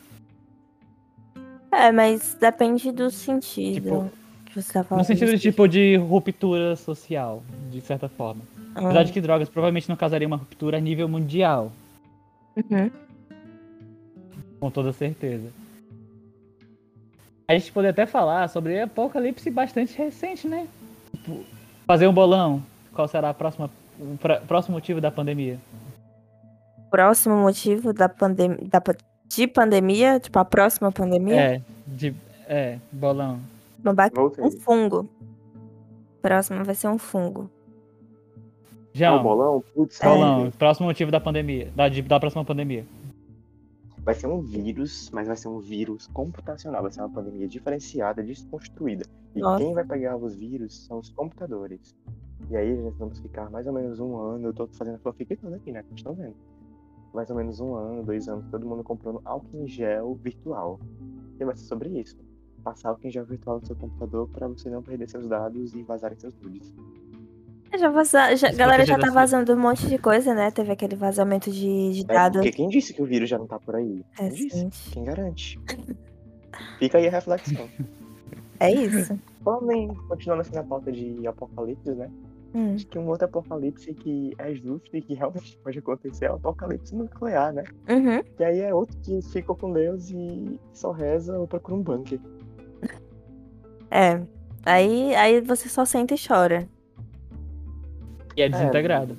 É, mas depende do sentido Tipo, que você tá falando. No sentido de tipo de ruptura social, de certa forma. Ah, Apesar de que drogas provavelmente não causaria uma ruptura a nível mundial, uhum. com toda certeza. A gente poderia até falar sobre apocalipse bastante recente, né? Tipo, fazer um bolão. Qual será a próxima, o pra- próximo motivo da pandemia? Próximo motivo da pandemia. De pandemia, tipo, a próxima pandemia, É, de, é, bolão. um fungo. Próximo vai ser um fungo. Ah, João, o bolão? Putz, bolão, próximo motivo da pandemia, da, de- da próxima pandemia. Vai ser um vírus, mas vai ser um vírus computacional. Vai ser uma pandemia diferenciada, desconstruída. E Nossa. quem vai pegar os vírus são os computadores. E aí nós vamos ficar mais ou menos um ano. Eu tô fazendo fanfic toda aqui, né? Vocês estão vendo. Mais ou menos um ano, dois anos, todo mundo comprando álcool em gel virtual. E vai ser sobre isso. Passar álcool em gel virtual no seu computador para você não perder seus dados e vazarem seus nudes. Já vaza... já... Galera já proteger tá da vazando um monte de coisa, né? Teve aquele vazamento de, de É, dados porque quem disse que o vírus já não tá por aí? Quem disse? Quem garante? (laughs) Fica aí a reflexão. É isso. Em, continuando assim na pauta de apocalipse, né? Hum. Acho que um outro apocalipse que é justo e que realmente (laughs) pode acontecer é o apocalipse nuclear, né? Uhum. Que aí é outro que ficou com Deus e só reza ou procura um bunker. É. Aí, aí você só senta e chora. E é desintegrado.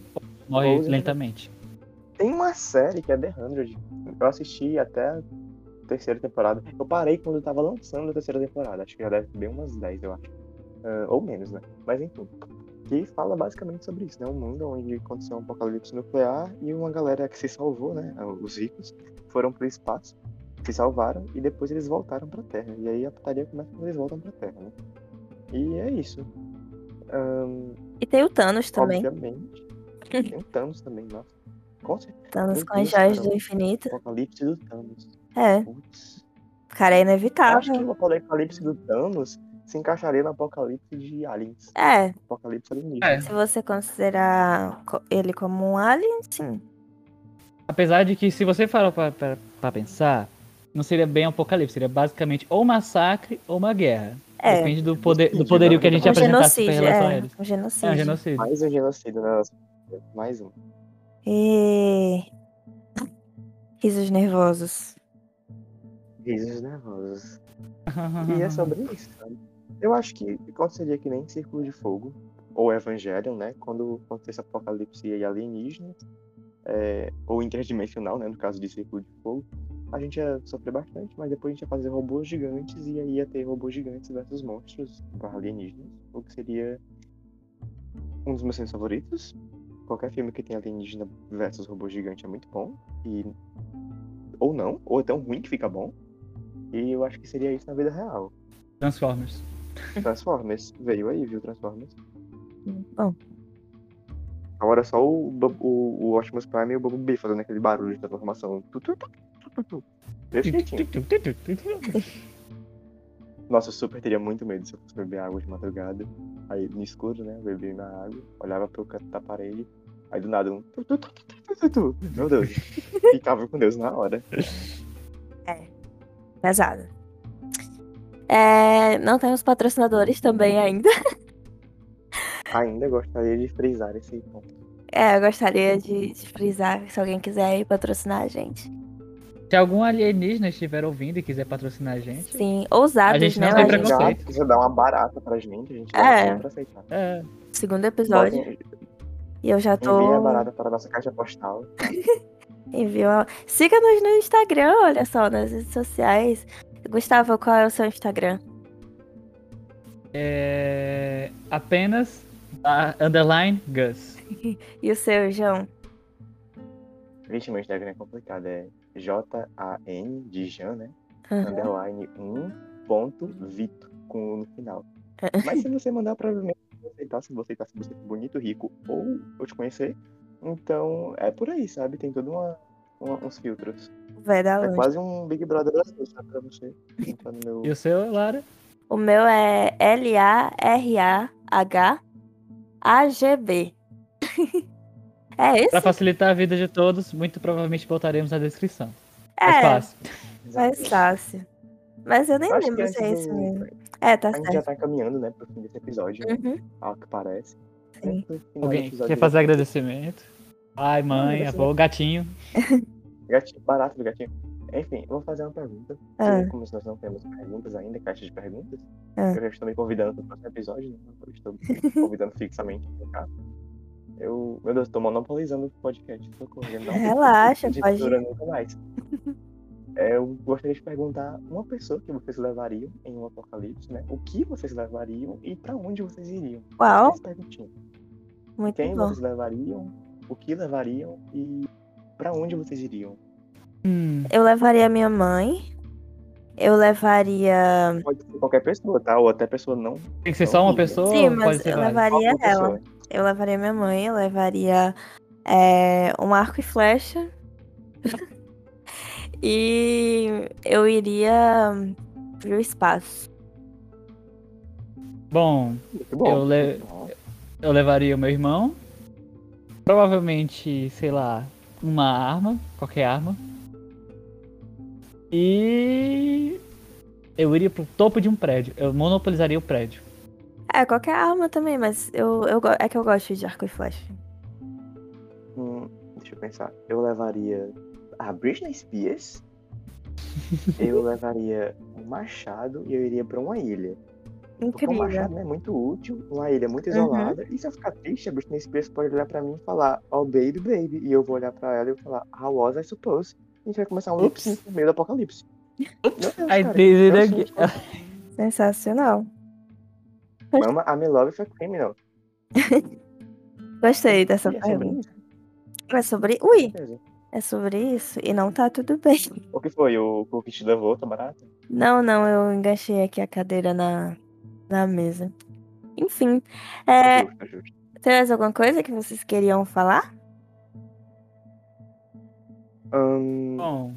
Morre Ou- lentamente. Tem uma série que é The 100. Eu assisti até a terceira temporada. Eu parei quando tava lançando a terceira temporada. Acho que já deve ter bem umas 10, eu acho. Ah, ou menos, né? Mas enfim. Que fala basicamente sobre isso, né? Um mundo onde aconteceu um apocalipse nuclear e uma galera que se salvou, né? Os ricos foram pro espaço, se salvaram e depois eles voltaram pra Terra. E aí a putaria começa quando eles voltam pra Terra, né? E é isso. Ahn, E tem o Thanos também. Obviamente. Tem o Thanos também, nossa. Com certeza. Thanos com as joias do infinito. Apocalipse do Thanos. É. Putz. Cara, é Eu Acho que inevitável. o apocalipse do Thanos se encaixaria no apocalipse de aliens. É. Apocalipse alienígena. É. Se você considerar co- ele como um alien, sim. Apesar de que, se você for pra, pra, pra pensar, não seria bem um apocalipse, seria basicamente ou massacre ou uma guerra. É. Depende do, poder, do poderio que a gente Um apresentasse em genocídio. relação a É, eles. um É genocídio. um genocídio. Mais um genocídio, né? Mais um. E... Risos nervosos. Risos nervosos. E é sobre (laughs) isso, sabe? Eu acho que aconteceria que nem Círculo de Fogo, ou Evangelion, né? Quando acontecesse apocalipse e alienígena, é, ou interdimensional, né? No caso de Círculo de Fogo, a gente ia sofrer bastante, mas depois a gente ia fazer robôs gigantes e aí ia ter robôs gigantes versus monstros alienígenas, o que seria um dos meus filmes favoritos. Qualquer filme que tem alienígena versus robô gigante é muito bom. E... Ou não, ou é tão ruim que fica bom. E eu acho que seria isso na vida real. Transformers. Transformers. Veio aí, viu? Transformers. Bom, Agora é só o, o, o Optimus Prime e o Bumblebee fazendo aquele barulho de transformação. Nossa, eu super teria muito medo se eu fosse beber água de madrugada. Aí no escuro, né? Beber na água, olhava pro canto da parede. Aí do nada um. Meu Deus. Ficava com Deus na hora. pesado. É, não temos patrocinadores também ainda. Ainda gostaria de frisar esse ponto. É, eu gostaria de, de frisar se alguém quiser ir patrocinar a gente. Se algum alienígena estiver ouvindo e quiser patrocinar a gente, Sim, ousados, A gente não né? tem A gente- preconceito. Já precisa dar uma barata pra gente, a gente É. pra aceitar. é, Segundo episódio. E eu já Envie a tô. barata para a nossa caixa postal. (laughs) Envio. a- Siga-nos no Instagram, olha só, nas redes sociais. Gustavo, qual é o seu Instagram? é apenas a underline Gus. (laughs) E o seu, João? Vixe, meu Instagram é complicado. É J-A-N de Jan, né? Aham. Underline 1 ponto Vito com um no final. Mas se (laughs) você mandar, provavelmente eu vou aceitar. Se você aceitar, se você bonito, rico ou eu te conhecer. Então é por aí, sabe? Tem tudo uma, uma- uns filtros. Vai dar É longe. quase um Big Brother brasileiro, sabe? Pra você. Entrar no meu... E o seu, Lara? O meu é L-A-R-A-H-A-G-B. (laughs) é esse? Pra facilitar a vida de todos, muito provavelmente botaremos na descrição. É É, fácil. mais fácil. Mas eu nem Eu lembro se é isso mesmo. É, tá A gente já certo. tá encaminhando, né, pro fim desse episódio, né, Uhum. ao que parece. Sim. Né, Alguém quer fazer agradecimento? Pai, mãe, avô, gatinho. Gatinho, barato do gatinho. Enfim, vou fazer uma pergunta. Ah. Como nós não temos perguntas ainda, caixa de perguntas, Ah. eu já estou me convidando para o próximo episódio, né? Eu estou me convidando (laughs) fixamente cá. Eu, meu Deus, estou monopolizando o podcast. Socorro, não Relaxa, de pode- nunca mais. Eu gostaria de perguntar uma pessoa que vocês levariam em um apocalipse, né? O que vocês levariam e para onde vocês iriam? Uau, muito Quem bom. vocês levariam, o que levariam e para onde vocês iriam? Hum, Eu levaria minha mãe. Eu levaria. Pode ser qualquer pessoa, tá? Ou até pessoa não. tem que ser só uma pessoa? Sim, ou mas pode ser eu levaria Qualquer ela. pessoa. Eu levaria minha mãe, eu levaria é, um arco e flecha. (laughs) e eu iria pro espaço. Bom, bom. Eu le- eu levaria o meu irmão. Provavelmente, sei lá, uma arma, qualquer arma. E eu iria pro topo de um prédio. Eu monopolizaria o prédio. É, qualquer arma também, mas eu, eu, é que eu gosto de arco e flecha. Hum, deixa eu pensar. Eu levaria a Britney Spears. (laughs) eu levaria um machado e eu iria pra uma ilha. Porque o Incrível. machado é muito útil, uma ilha muito Uhum. isolada. E se eu ficar triste, a Britney Spears pode olhar pra mim e falar, oh baby, baby. E eu vou olhar pra ela e falar, how was I suppose? A gente vai começar um Ups. loop no meio do apocalipse. Meu Deus, I cara, did it again. Sensacional. Mama, I'm in love with a criminal. (laughs) Gostei dessa é sobre pergunta. isso, É sobre. Ui! É sobre isso e não tá tudo bem. (laughs) O que foi? O cookie te levou, tá barato? Não, não, eu enganchei aqui a cadeira na, na mesa. Enfim. É, Justo, justo. tem mais alguma coisa que vocês queriam falar? Bom,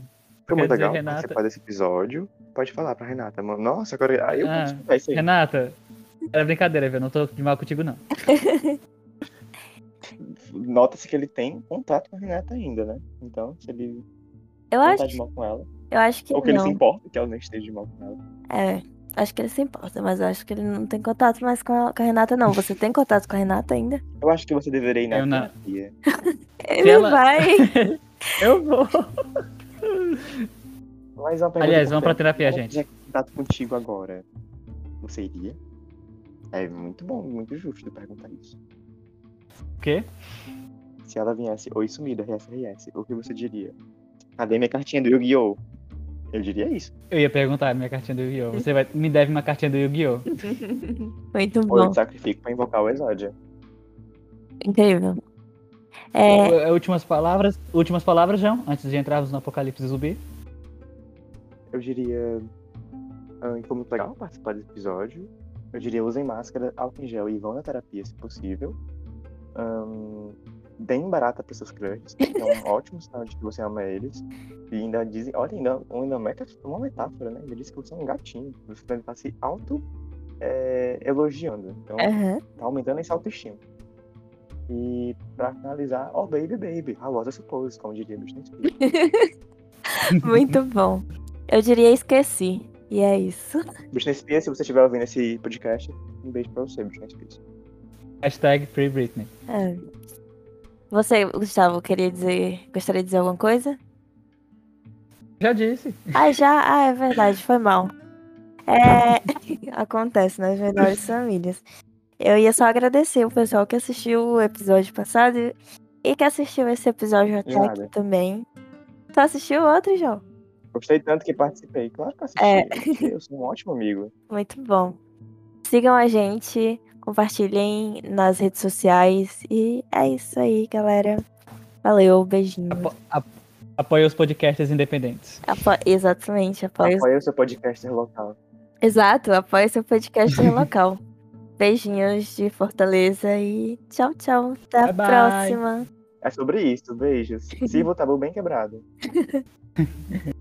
foi muito dizer, legal Renata- participar desse episódio. Pode falar pra Renata, mano. Nossa, agora aí eu Ah, isso aí. Renata, era brincadeira, viu? Não tô de mal contigo, não. (laughs) Nota-se que ele tem contato com a Renata ainda, né? Então, se ele Eu não acho, tá de mal com ela, eu acho que ou que ele não. se importa que ela não esteja de mal com ela. É, acho que ele se importa, mas eu acho que ele não tem contato mais com a, com a Renata, não. Você tem contato com a Renata ainda? Eu acho que você deveria ir na Eu não. terapia. (laughs) Ele ela- vai. (laughs) (laughs) Eu vou. Mas uma pergunta Aliás, vamos pra terapia, Se gente. quiser contato contigo agora, você iria? É muito bom, muito justo perguntar isso. O quê? Se ela viesse, oi sumida, RSRS, o que você diria? Cadê minha cartinha do Yu-Gi-Oh? Eu diria isso. Eu ia perguntar minha cartinha do Yu-Gi-Oh! Você vai... me deve uma cartinha do Yu-Gi-Oh! (laughs) Muito Ou eu bom. te sacrifico pra invocar o Exódia. Incrível. É, Uh, Últimas palavras, últimas palavras, João, antes de entrarmos no Apocalipse Zumbi. Eu diria. ah, foi muito legal participar desse episódio. Eu diria usem máscara, álcool em gel e vão na terapia se possível. Ahn, deem barata para seus crushes, que é um (laughs) ótimo sinal de que você ama eles. E ainda dizem, olha, ainda, ainda meta- uma metáfora, né? Ainda diz que você é um gatinho. Você deve estar se auto é, elogiando. Então, aham. tá aumentando essa autoestima. E pra finalizar, oh baby, baby, how was I suppose, como diria Britney Spears. (laughs) Muito bom. Eu diria esqueci. E é isso. Britney Spears, se você estiver ouvindo esse podcast, um beijo pra você, Britney Spears. Hashtag Free Britney. É. Você, Gustavo, queria dizer. Gostaria de dizer alguma coisa? Já disse. Ah, já? Ah, é verdade, foi mal. É. (laughs) Acontece nas melhores famílias. Eu ia só agradecer o pessoal que assistiu o episódio passado e que assistiu esse episódio até nada. aqui também. Tu assistiu o outro, João? Gostei tanto que participei. Claro que eu assisti. É. Eu sou um ótimo amigo. Muito bom. Sigam a gente, compartilhem nas redes sociais. E é isso aí, galera. Valeu, beijinho. Apo- Apoia os podcasters independentes. Apo... Exatamente, apoia. Apoia o seu podcaster local. Exato, apoia seu podcast (laughs) local. Beijinhos de Fortaleza e tchau, tchau. Até a Bye, bye. próxima. É sobre isso. Beijos. (laughs) O tabu bem quebrado. (laughs)